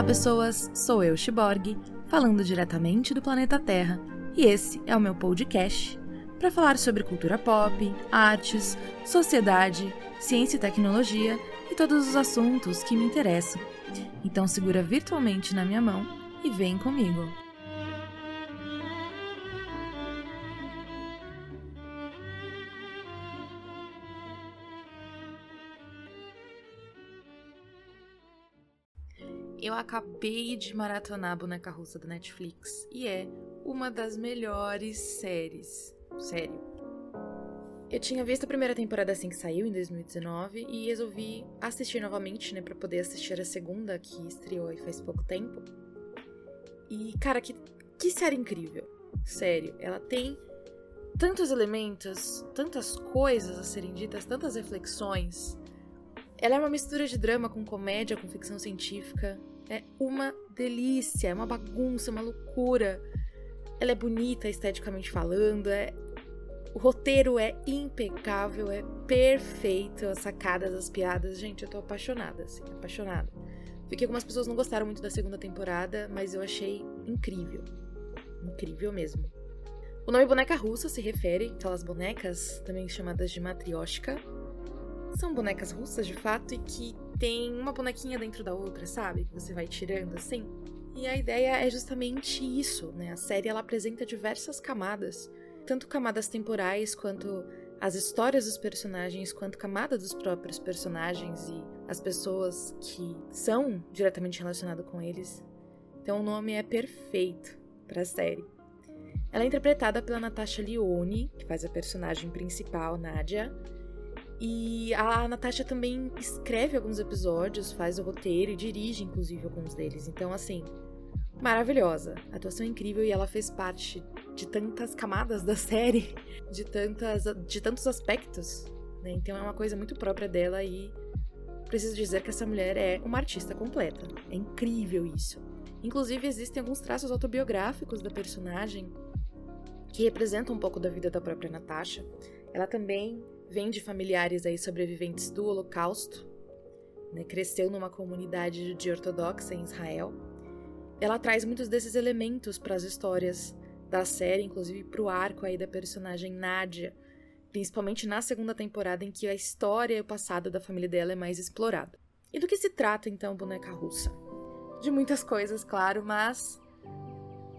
Olá, pessoas! Sou eu, Shiborg, falando diretamente do planeta Terra, e esse é o meu podcast para falar sobre cultura pop, artes, sociedade, ciência e tecnologia e todos os assuntos que me interessam. Então segura virtualmente na minha mão e vem comigo. Eu acabei de maratonar a Boneca Russa da Netflix e é uma das melhores séries. Sério. Eu tinha visto a primeira temporada assim que saiu, em 2019, e resolvi assistir novamente, né, pra poder assistir a segunda, que estreou faz pouco tempo. E, cara, que, que série incrível. Sério, ela tem tantos elementos, tantas coisas a serem ditas, tantas reflexões. Ela é uma mistura de drama com comédia, com ficção científica. É uma delícia, é uma bagunça, uma loucura. Ela é bonita esteticamente falando, é... o roteiro é impecável, é perfeito, as sacadas, as piadas. Gente, eu tô apaixonada, assim, apaixonada. Vi que algumas pessoas não gostaram muito da segunda temporada, mas eu achei incrível. Incrível mesmo. O nome boneca russa se refere àquelas bonecas, também chamadas de matrioshka. São bonecas russas de fato e que tem uma bonequinha dentro da outra, sabe? Que você vai tirando assim. E a ideia é justamente isso, né? A série ela apresenta diversas camadas, tanto camadas temporais quanto as histórias dos personagens, quanto camada dos próprios personagens e as pessoas que são diretamente relacionadas com eles. Então o nome é perfeito para a série. Ela é interpretada pela Natasha Lyonne, que faz a personagem principal, Nadia, e a Natasha também escreve alguns episódios, faz o roteiro e dirige, inclusive, alguns deles. Então, assim, maravilhosa. Atuação é incrível e ela fez parte de tantas camadas da série, de, tantas, de tantos aspectos. Né? Então, é uma coisa muito própria dela e preciso dizer que essa mulher é uma artista completa. É incrível isso. Inclusive, existem alguns traços autobiográficos da personagem que representam um pouco da vida da própria Natasha. Ela também vem de familiares aí sobreviventes do Holocausto, né, cresceu numa comunidade de ortodoxa em Israel. Ela traz muitos desses elementos para as histórias da série, inclusive para o arco aí da personagem Nadia, principalmente na segunda temporada em que a história e o passado da família dela é mais explorado. E do que se trata então Boneca Russa? De muitas coisas, claro, mas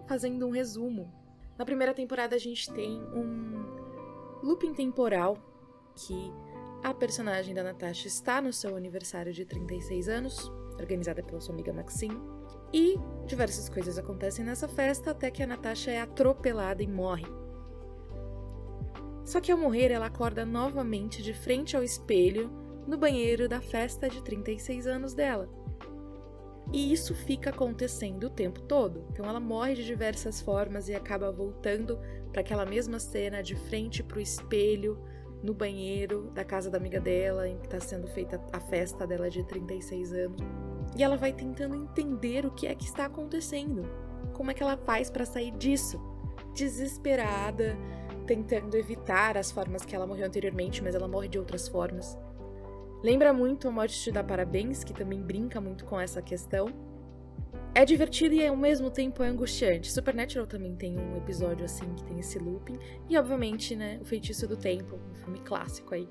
fazendo um resumo. Na primeira temporada a gente tem um looping temporal que a personagem da Natasha está no seu aniversário de 36 anos, organizada pela sua amiga Maxine, e diversas coisas acontecem nessa festa até que a Natasha é atropelada e morre. Só que ao morrer, ela acorda novamente de frente ao espelho no banheiro da festa de 36 anos dela. E isso fica acontecendo o tempo todo. Então ela morre de diversas formas e acaba voltando para aquela mesma cena de frente para o espelho, no banheiro da casa da amiga dela, em que está sendo feita a festa dela de 36 anos. E ela vai tentando entender o que é que está acontecendo. Como é que ela faz para sair disso? Desesperada, tentando evitar as formas que ela morreu anteriormente, mas ela morre de outras formas. Lembra muito a Morte Te Dá Parabéns, que também brinca muito com essa questão. É divertido e ao mesmo tempo é angustiante. Supernatural também tem um episódio assim que tem esse looping. E obviamente, né, O Feitiço do Tempo, um filme clássico aí.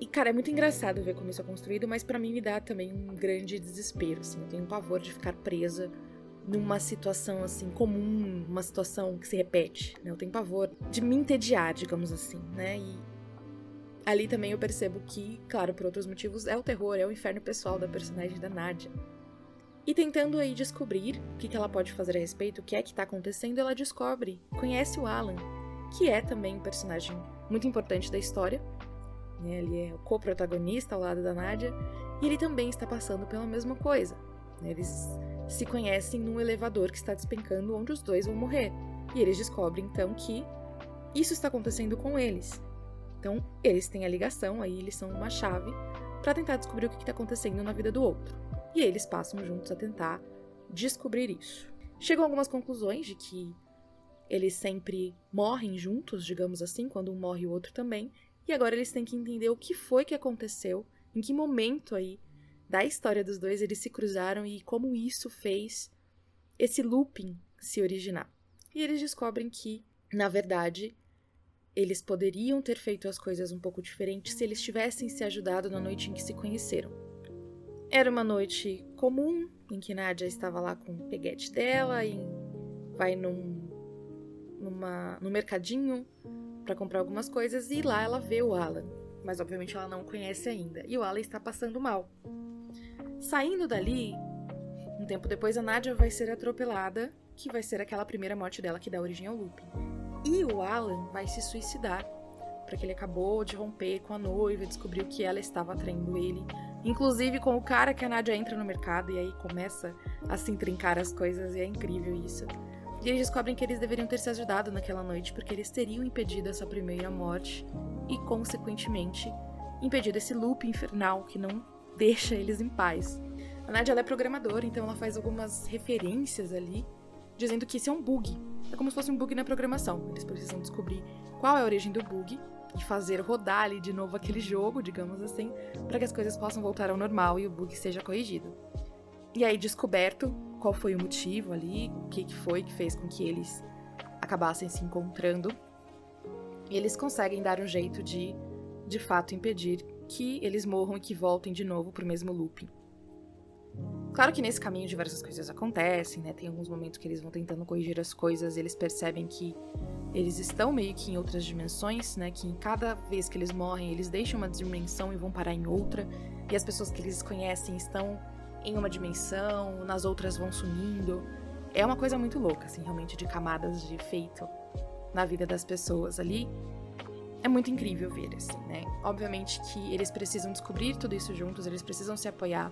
E, cara, é muito engraçado ver como isso é construído, mas para mim me dá também um grande desespero, assim. Eu tenho um pavor de ficar presa numa situação, assim, comum, uma situação que se repete, né? Eu tenho pavor de me entediar, digamos assim, né? E ali também eu percebo que, claro, por outros motivos, é o terror, é o inferno pessoal da personagem da Nadia. E tentando aí descobrir o que ela pode fazer a respeito, o que é que está acontecendo, ela descobre, conhece o Alan, que é também um personagem muito importante da história. Né? Ele é o co-protagonista ao lado da Nadia, e ele também está passando pela mesma coisa. Né? Eles se conhecem num elevador que está despencando onde os dois vão morrer. E eles descobrem então que isso está acontecendo com eles. Então, eles têm a ligação, aí eles são uma chave para tentar descobrir o que está acontecendo na vida do outro e eles passam juntos a tentar descobrir isso. Chegam a algumas conclusões de que eles sempre morrem juntos, digamos assim, quando um morre o outro também, e agora eles têm que entender o que foi que aconteceu, em que momento aí da história dos dois, eles se cruzaram e como isso fez esse looping se originar. E eles descobrem que, na verdade, eles poderiam ter feito as coisas um pouco diferentes se eles tivessem se ajudado na noite em que se conheceram. Era uma noite comum, em que Nadia estava lá com o peguete dela e vai num, numa, no mercadinho para comprar algumas coisas e lá ela vê o Alan. Mas obviamente ela não conhece ainda. E o Alan está passando mal. Saindo dali, um tempo depois a Nadia vai ser atropelada, que vai ser aquela primeira morte dela que dá origem ao looping. E o Alan vai se suicidar, porque ele acabou de romper com a noiva, descobriu que ela estava traindo ele, inclusive com o cara que a Nadia entra no mercado e aí começa a se intrincar as coisas e é incrível isso. E eles descobrem que eles deveriam ter se ajudado naquela noite porque eles teriam impedido essa primeira morte e, consequentemente, impedido esse loop infernal que não deixa eles em paz. A Nadia é programadora, então ela faz algumas referências ali, dizendo que isso é um bug. É como se fosse um bug na programação. Eles precisam descobrir qual é a origem do bug e fazer rodar ali de novo aquele jogo, digamos assim, para que as coisas possam voltar ao normal e o bug seja corrigido. E aí, descoberto qual foi o motivo ali, o que, foi que fez com que eles acabassem se encontrando, eles conseguem dar um jeito de, de fato, impedir que eles morram e que voltem de novo pro mesmo looping. Claro que nesse caminho diversas coisas acontecem, né? Tem alguns momentos que eles vão tentando corrigir as coisas, eles percebem que eles estão meio que em outras dimensões, né? Que em cada vez que eles morrem, eles deixam uma dimensão e vão parar em outra, e as pessoas que eles conhecem estão em uma dimensão, nas outras vão sumindo. É uma coisa muito louca, assim, realmente, de camadas de efeito na vida das pessoas ali. É muito incrível ver, assim, né? Obviamente que eles precisam descobrir tudo isso juntos, eles precisam se apoiar.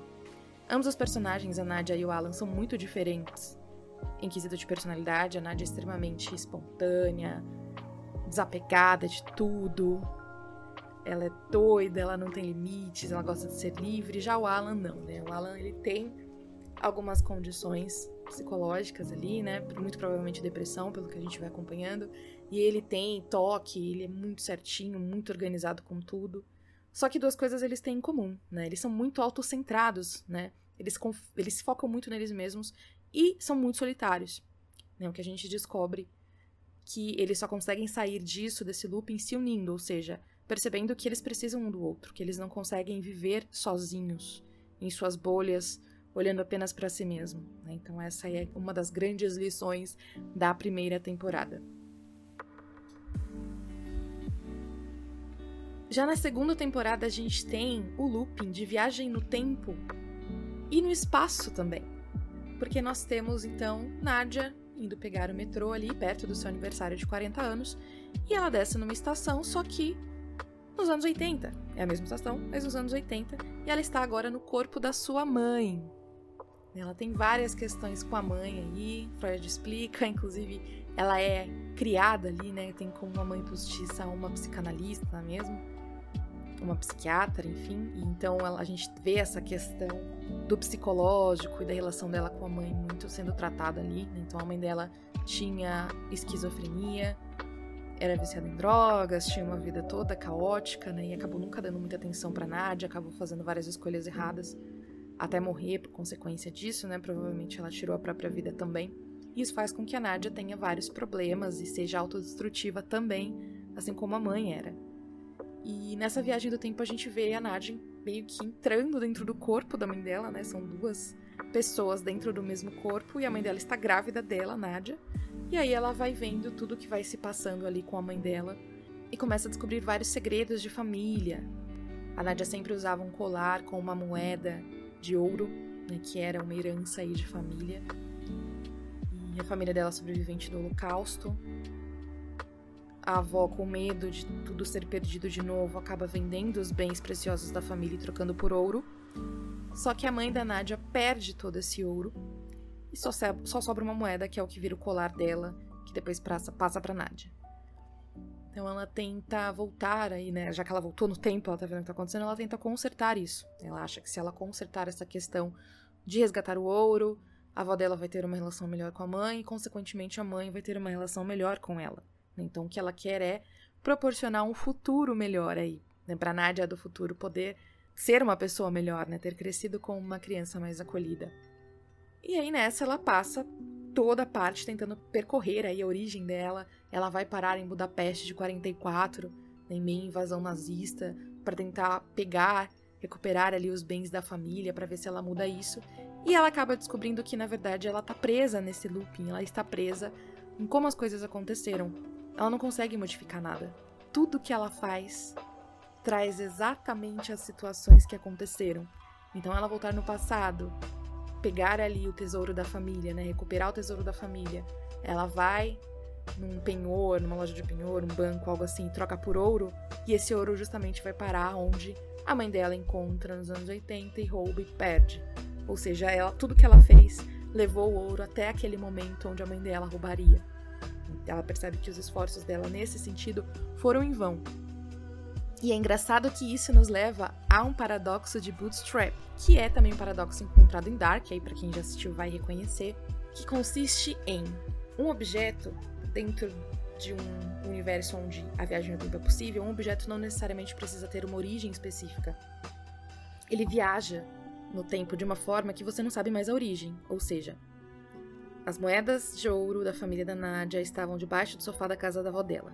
Ambos os personagens, a Nadia e o Alan, são muito diferentes. Em quesito de personalidade, a Nadia é extremamente espontânea, desapegada de tudo, ela é doida, ela não tem limites, ela gosta de ser livre. Já o Alan não, né? O Alan ele tem algumas condições psicológicas ali, né? Muito provavelmente depressão, pelo que a gente vai acompanhando. E ele tem toque, ele é muito certinho, muito organizado com tudo. Só que duas coisas eles têm em comum, né? Eles são muito autocentrados, né? Eles, eles se focam muito neles mesmos e são muito solitários. Né? O que a gente descobre que eles só conseguem sair disso, desse looping, se unindo, ou seja, percebendo que eles precisam um do outro, que eles não conseguem viver sozinhos, em suas bolhas, olhando apenas para si mesmo. Né? Então, essa é uma das grandes lições da primeira temporada. Já na segunda temporada, a gente tem o looping de viagem no tempo e no espaço também. Porque nós temos então Nadia indo pegar o metrô ali perto do seu aniversário de 40 anos e ela desce numa estação, só que nos anos 80. É a mesma estação, mas nos anos 80. E ela está agora no corpo da sua mãe. Ela tem várias questões com a mãe aí, Freud explica, inclusive ela é criada ali, né? Tem como uma mãe postiça uma psicanalista mesmo, uma psiquiatra, enfim. E então ela, a gente vê essa questão do psicológico e da relação dela com a mãe muito sendo tratada ali. Né? Então a mãe dela tinha esquizofrenia, era viciada em drogas, tinha uma vida toda caótica, né? E acabou nunca dando muita atenção para Nadia, acabou fazendo várias escolhas erradas até morrer por consequência disso, né? Provavelmente ela tirou a própria vida também. Isso faz com que a Nadia tenha vários problemas e seja autodestrutiva também, assim como a mãe era. E nessa viagem do tempo a gente vê a Nadia meio que entrando dentro do corpo da mãe dela, né? São duas pessoas dentro do mesmo corpo e a mãe dela está grávida dela, Nadia. E aí ela vai vendo tudo que vai se passando ali com a mãe dela e começa a descobrir vários segredos de família. A Nadia sempre usava um colar com uma moeda de ouro, né, que era uma herança aí de família. E a família dela sobrevivente do Holocausto. A avó, com medo de tudo ser perdido de novo, acaba vendendo os bens preciosos da família e trocando por ouro. Só que a mãe da Nádia perde todo esse ouro e só, só sobra uma moeda, que é o que vira o colar dela, que depois passa, passa pra Nadia. Então ela tenta voltar aí, né? Já que ela voltou no tempo, ela tá vendo o que tá acontecendo, ela tenta consertar isso. Ela acha que se ela consertar essa questão de resgatar o ouro, a avó dela vai ter uma relação melhor com a mãe e, consequentemente, a mãe vai ter uma relação melhor com ela. Então o que ela quer é proporcionar um futuro melhor aí, né? Pra Nádia do futuro poder ser uma pessoa melhor, né? Ter crescido com uma criança mais acolhida. E aí nessa ela passa toda a parte tentando percorrer aí a origem dela. Ela vai parar em Budapeste de 44, em meio à invasão nazista, para tentar pegar, recuperar ali os bens da família, para ver se ela muda isso. E ela acaba descobrindo que na verdade ela tá presa nesse looping, ela está presa em como as coisas aconteceram. Ela não consegue modificar nada. Tudo que ela faz traz exatamente as situações que aconteceram. Então, ela voltar no passado, pegar ali o tesouro da família, né? Recuperar o tesouro da família. Ela vai num penhor, numa loja de penhor, um banco, algo assim, troca por ouro, e esse ouro justamente vai parar onde a mãe dela encontra nos anos 80 e rouba e perde. Ou seja, ela, tudo que ela fez levou o ouro até aquele momento onde a mãe dela roubaria. Ela percebe que os esforços dela nesse sentido foram em vão, e é engraçado que isso nos leva a um paradoxo de Bootstrap, que é também um paradoxo encontrado em Dark, aí para quem já assistiu vai reconhecer, que consiste em um objeto dentro de um universo onde a viagem no tempo é possível, um objeto não necessariamente precisa ter uma origem específica. Ele viaja no tempo de uma forma que você não sabe mais a origem, ou seja, as moedas de ouro da família da Nadia estavam debaixo do sofá da casa da avó dela.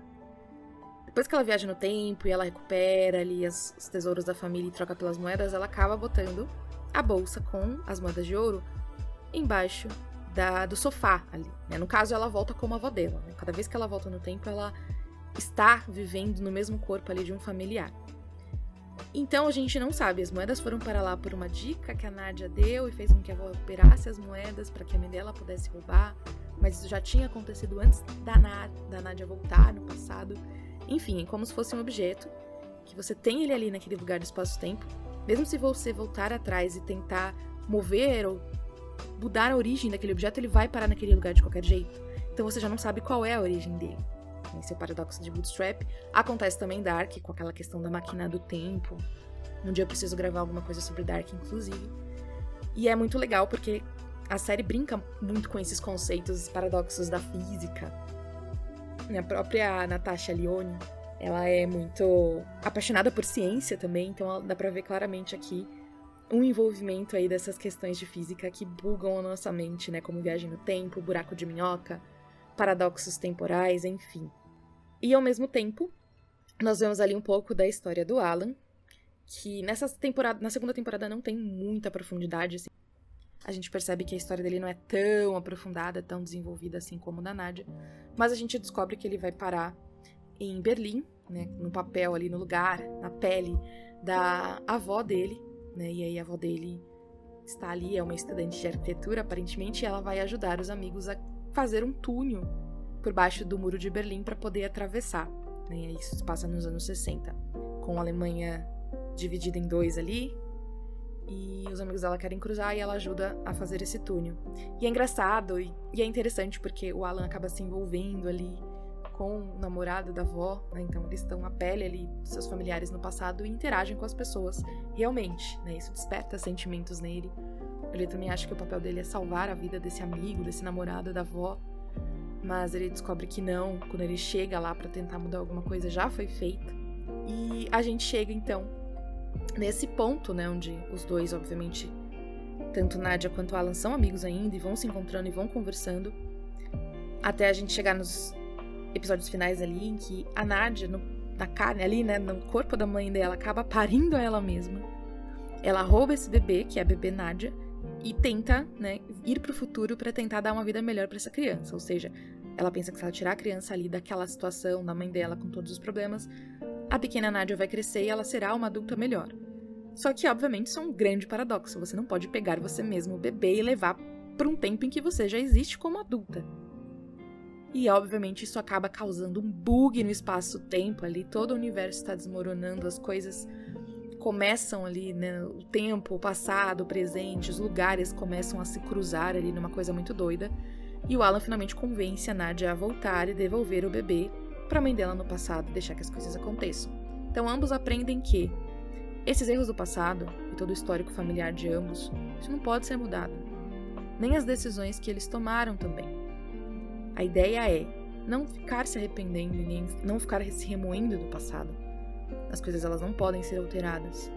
Depois que ela viaja no tempo e ela recupera ali as, os tesouros da família e troca pelas moedas, ela acaba botando a bolsa com as moedas de ouro embaixo da, do sofá ali. Né? No caso, ela volta como a avó dela. Né? Cada vez que ela volta no tempo, ela está vivendo no mesmo corpo ali de um familiar. Então a gente não sabe, as moedas foram para lá por uma dica que a Nádia deu e fez com que a avó as moedas para que a mãe dela pudesse roubar, mas isso já tinha acontecido antes da, da Nádia voltar no passado. Enfim, é como se fosse um objeto que você tem ele ali naquele lugar do espaço-tempo, mesmo se você voltar atrás e tentar mover ou mudar a origem daquele objeto, ele vai parar naquele lugar de qualquer jeito. Então você já não sabe qual é a origem dele. Esse é o paradoxo de Bootstrap. Acontece também em Dark, com aquela questão da máquina do tempo. Um dia eu preciso gravar alguma coisa sobre Dark, inclusive. E é muito legal porque a série brinca muito com esses conceitos paradoxos da física, a própria Natasha Leone, ela é muito apaixonada por ciência também, então dá pra ver claramente aqui um envolvimento aí dessas questões de física que bugam a nossa mente, né? Como viagem no tempo, buraco de minhoca, paradoxos temporais, enfim. E ao mesmo tempo, nós vemos ali um pouco da história do Alan, que nessa temporada, na segunda temporada não tem muita profundidade, assim a gente percebe que a história dele não é tão aprofundada, tão desenvolvida assim como da Nadia. Mas a gente descobre que ele vai parar em Berlim, né, no papel ali no lugar, na pele da avó dele, né? E aí a avó dele está ali, é uma estudante de arquitetura, aparentemente, e ela vai ajudar os amigos a fazer um túnel por baixo do muro de Berlim para poder atravessar. Né? Isso se passa nos anos 60, com a Alemanha dividida em dois ali, e os amigos dela querem cruzar e ela ajuda a fazer esse túnel. E é engraçado e, e é interessante porque o Alan acaba se envolvendo ali com o namorado da avó, né? então eles estão a pele ali dos seus familiares no passado e interagem com as pessoas realmente, né? Isso desperta sentimentos nele. Ele também acha que o papel dele é salvar a vida desse amigo, desse namorado da avó, mas ele descobre que não, quando ele chega lá para tentar mudar alguma coisa já foi feito. E a gente chega então nesse ponto, né, onde os dois, obviamente, tanto Nadia quanto Alan são amigos ainda e vão se encontrando e vão conversando, até a gente chegar nos episódios finais ali em que a Nadia, no, na carne ali, né, no corpo da mãe dela, acaba parindo a ela mesma. Ela rouba esse bebê, que é a bebê Nadia, e tenta, né, ir pro futuro para tentar dar uma vida melhor para essa criança. Ou seja, ela pensa que se ela tirar a criança ali daquela situação, da mãe dela com todos os problemas, a pequena Nadia vai crescer e ela será uma adulta melhor. Só que, obviamente, isso é um grande paradoxo. Você não pode pegar você mesmo, bebê, e levar para um tempo em que você já existe como adulta. E, obviamente, isso acaba causando um bug no espaço-tempo ali. Todo o universo está desmoronando, as coisas começam ali, né? O tempo, o passado, o presente, os lugares começam a se cruzar ali numa coisa muito doida. E o Alan finalmente convence a Nadia a voltar e devolver o bebê para a mãe dela no passado e deixar que as coisas aconteçam. Então ambos aprendem que esses erros do passado e todo o histórico familiar de ambos, isso não pode ser mudado. Nem as decisões que eles tomaram também. A ideia é não ficar se arrependendo e nem não ficar se remoendo do passado. As coisas elas não podem ser alteradas.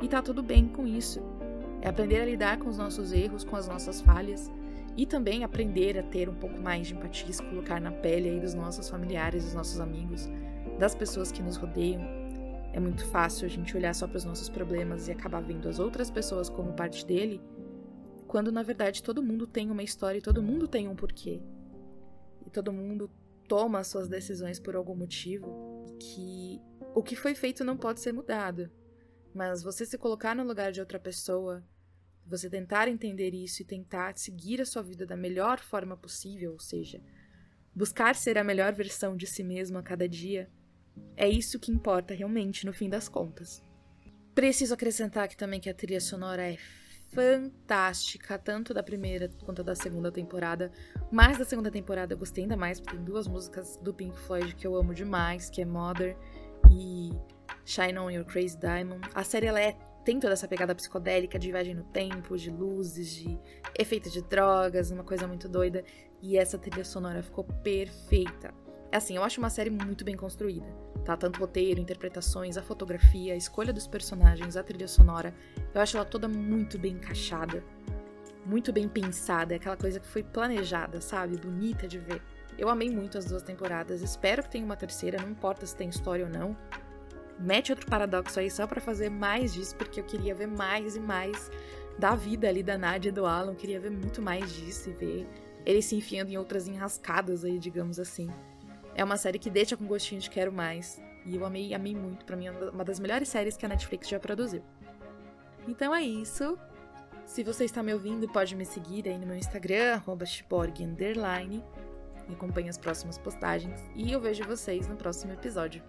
E tá tudo bem com isso. É aprender a lidar com os nossos erros, com as nossas falhas e também aprender a ter um pouco mais de empatia, se colocar na pele aí dos nossos familiares, dos nossos amigos, das pessoas que nos rodeiam. É muito fácil a gente olhar só para os nossos problemas e acabar vendo as outras pessoas como parte dele, quando na verdade todo mundo tem uma história e todo mundo tem um porquê. E todo mundo toma suas decisões por algum motivo, que o que foi feito não pode ser mudado. Mas você se colocar no lugar de outra pessoa, você tentar entender isso e tentar seguir a sua vida da melhor forma possível, ou seja, buscar ser a melhor versão de si mesmo a cada dia, é isso que importa realmente no fim das contas. Preciso acrescentar aqui também que a trilha sonora é fantástica, tanto da primeira quanto da segunda temporada. Mas da segunda temporada eu gostei ainda mais, porque tem duas músicas do Pink Floyd que eu amo demais, que é Mother e Shine On Your Crazy Diamond. A série ela é, tem toda essa pegada psicodélica de viagem no tempo, de luzes, de efeito de drogas, uma coisa muito doida. E essa trilha sonora ficou perfeita. É assim, eu acho uma série muito bem construída, tá? Tanto roteiro, interpretações, a fotografia, a escolha dos personagens, a trilha sonora. Eu acho ela toda muito bem encaixada, muito bem pensada, é aquela coisa que foi planejada, sabe? Bonita de ver. Eu amei muito as duas temporadas, espero que tenha uma terceira, não importa se tem história ou não. Mete outro paradoxo aí só para fazer mais disso, porque eu queria ver mais e mais da vida ali da Nadia e do Alan, eu queria ver muito mais disso e ver eles se enfiando em outras enrascadas aí, digamos assim. É uma série que deixa com gostinho de quero mais. E eu amei, amei muito. Pra mim, é uma das melhores séries que a Netflix já produziu. Então é isso. Se você está me ouvindo, pode me seguir aí no meu Instagram, underline. E acompanhe as próximas postagens. E eu vejo vocês no próximo episódio.